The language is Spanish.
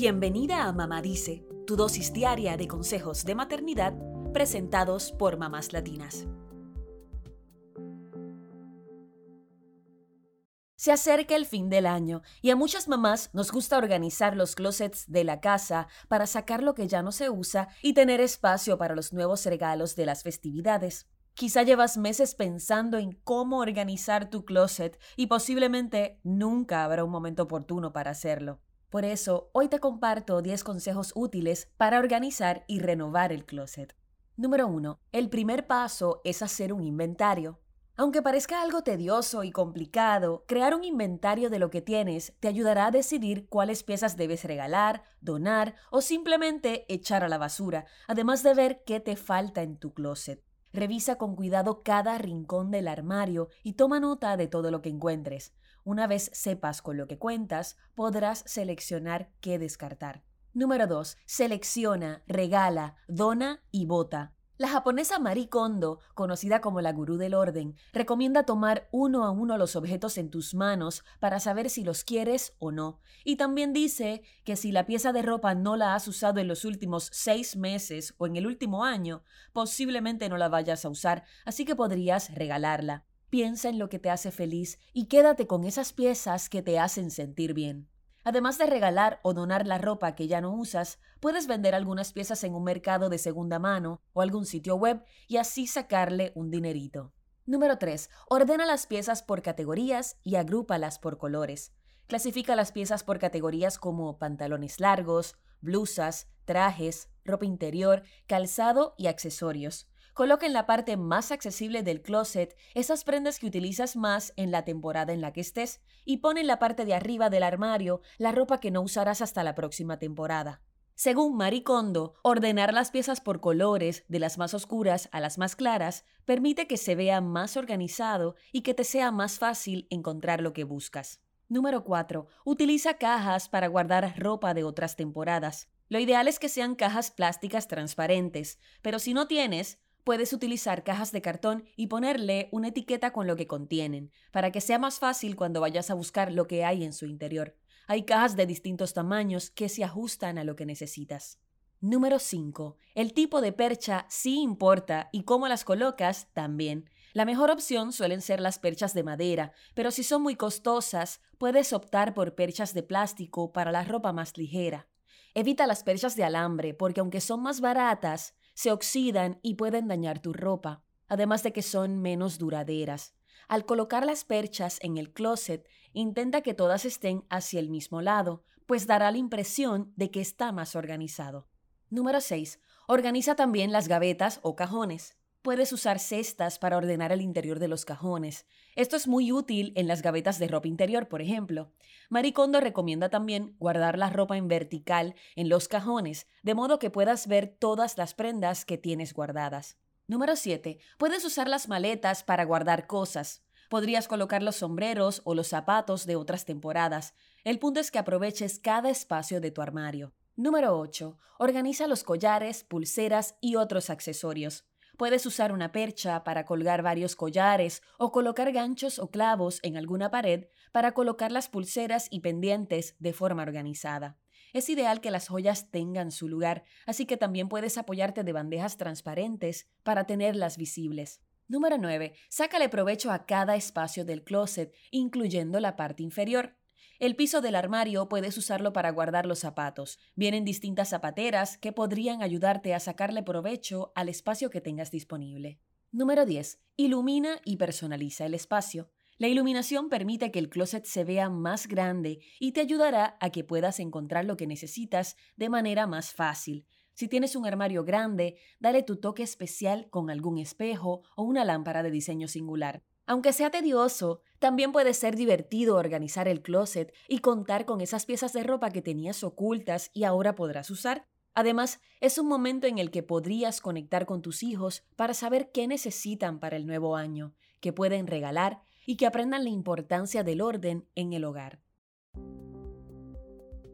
Bienvenida a Mamá Dice, tu dosis diaria de consejos de maternidad presentados por mamás latinas. Se acerca el fin del año y a muchas mamás nos gusta organizar los closets de la casa para sacar lo que ya no se usa y tener espacio para los nuevos regalos de las festividades. Quizá llevas meses pensando en cómo organizar tu closet y posiblemente nunca habrá un momento oportuno para hacerlo. Por eso, hoy te comparto 10 consejos útiles para organizar y renovar el closet. Número 1. El primer paso es hacer un inventario. Aunque parezca algo tedioso y complicado, crear un inventario de lo que tienes te ayudará a decidir cuáles piezas debes regalar, donar o simplemente echar a la basura, además de ver qué te falta en tu closet. Revisa con cuidado cada rincón del armario y toma nota de todo lo que encuentres. Una vez sepas con lo que cuentas, podrás seleccionar qué descartar. Número 2. Selecciona, regala, dona y vota. La japonesa Marie Kondo, conocida como la gurú del orden, recomienda tomar uno a uno los objetos en tus manos para saber si los quieres o no. Y también dice que si la pieza de ropa no la has usado en los últimos seis meses o en el último año, posiblemente no la vayas a usar, así que podrías regalarla. Piensa en lo que te hace feliz y quédate con esas piezas que te hacen sentir bien. Además de regalar o donar la ropa que ya no usas, puedes vender algunas piezas en un mercado de segunda mano o algún sitio web y así sacarle un dinerito. Número 3. Ordena las piezas por categorías y agrúpalas por colores. Clasifica las piezas por categorías como pantalones largos, blusas, trajes, ropa interior, calzado y accesorios. Coloca en la parte más accesible del closet esas prendas que utilizas más en la temporada en la que estés y pon en la parte de arriba del armario la ropa que no usarás hasta la próxima temporada. Según Marie Kondo, ordenar las piezas por colores, de las más oscuras a las más claras, permite que se vea más organizado y que te sea más fácil encontrar lo que buscas. Número 4. Utiliza cajas para guardar ropa de otras temporadas. Lo ideal es que sean cajas plásticas transparentes, pero si no tienes, puedes utilizar cajas de cartón y ponerle una etiqueta con lo que contienen, para que sea más fácil cuando vayas a buscar lo que hay en su interior. Hay cajas de distintos tamaños que se ajustan a lo que necesitas. Número 5. El tipo de percha sí importa y cómo las colocas también. La mejor opción suelen ser las perchas de madera, pero si son muy costosas, puedes optar por perchas de plástico para la ropa más ligera. Evita las perchas de alambre porque aunque son más baratas, se oxidan y pueden dañar tu ropa, además de que son menos duraderas. Al colocar las perchas en el closet, intenta que todas estén hacia el mismo lado, pues dará la impresión de que está más organizado. Número 6. Organiza también las gavetas o cajones. Puedes usar cestas para ordenar el interior de los cajones. Esto es muy útil en las gavetas de ropa interior, por ejemplo. Maricondo recomienda también guardar la ropa en vertical en los cajones, de modo que puedas ver todas las prendas que tienes guardadas. Número 7. Puedes usar las maletas para guardar cosas. Podrías colocar los sombreros o los zapatos de otras temporadas. El punto es que aproveches cada espacio de tu armario. Número 8. Organiza los collares, pulseras y otros accesorios. Puedes usar una percha para colgar varios collares o colocar ganchos o clavos en alguna pared para colocar las pulseras y pendientes de forma organizada. Es ideal que las joyas tengan su lugar, así que también puedes apoyarte de bandejas transparentes para tenerlas visibles. Número 9. Sácale provecho a cada espacio del closet, incluyendo la parte inferior. El piso del armario puedes usarlo para guardar los zapatos. Vienen distintas zapateras que podrían ayudarte a sacarle provecho al espacio que tengas disponible. Número 10. Ilumina y personaliza el espacio. La iluminación permite que el closet se vea más grande y te ayudará a que puedas encontrar lo que necesitas de manera más fácil. Si tienes un armario grande, dale tu toque especial con algún espejo o una lámpara de diseño singular. Aunque sea tedioso, también puede ser divertido organizar el closet y contar con esas piezas de ropa que tenías ocultas y ahora podrás usar. Además, es un momento en el que podrías conectar con tus hijos para saber qué necesitan para el nuevo año, qué pueden regalar y que aprendan la importancia del orden en el hogar.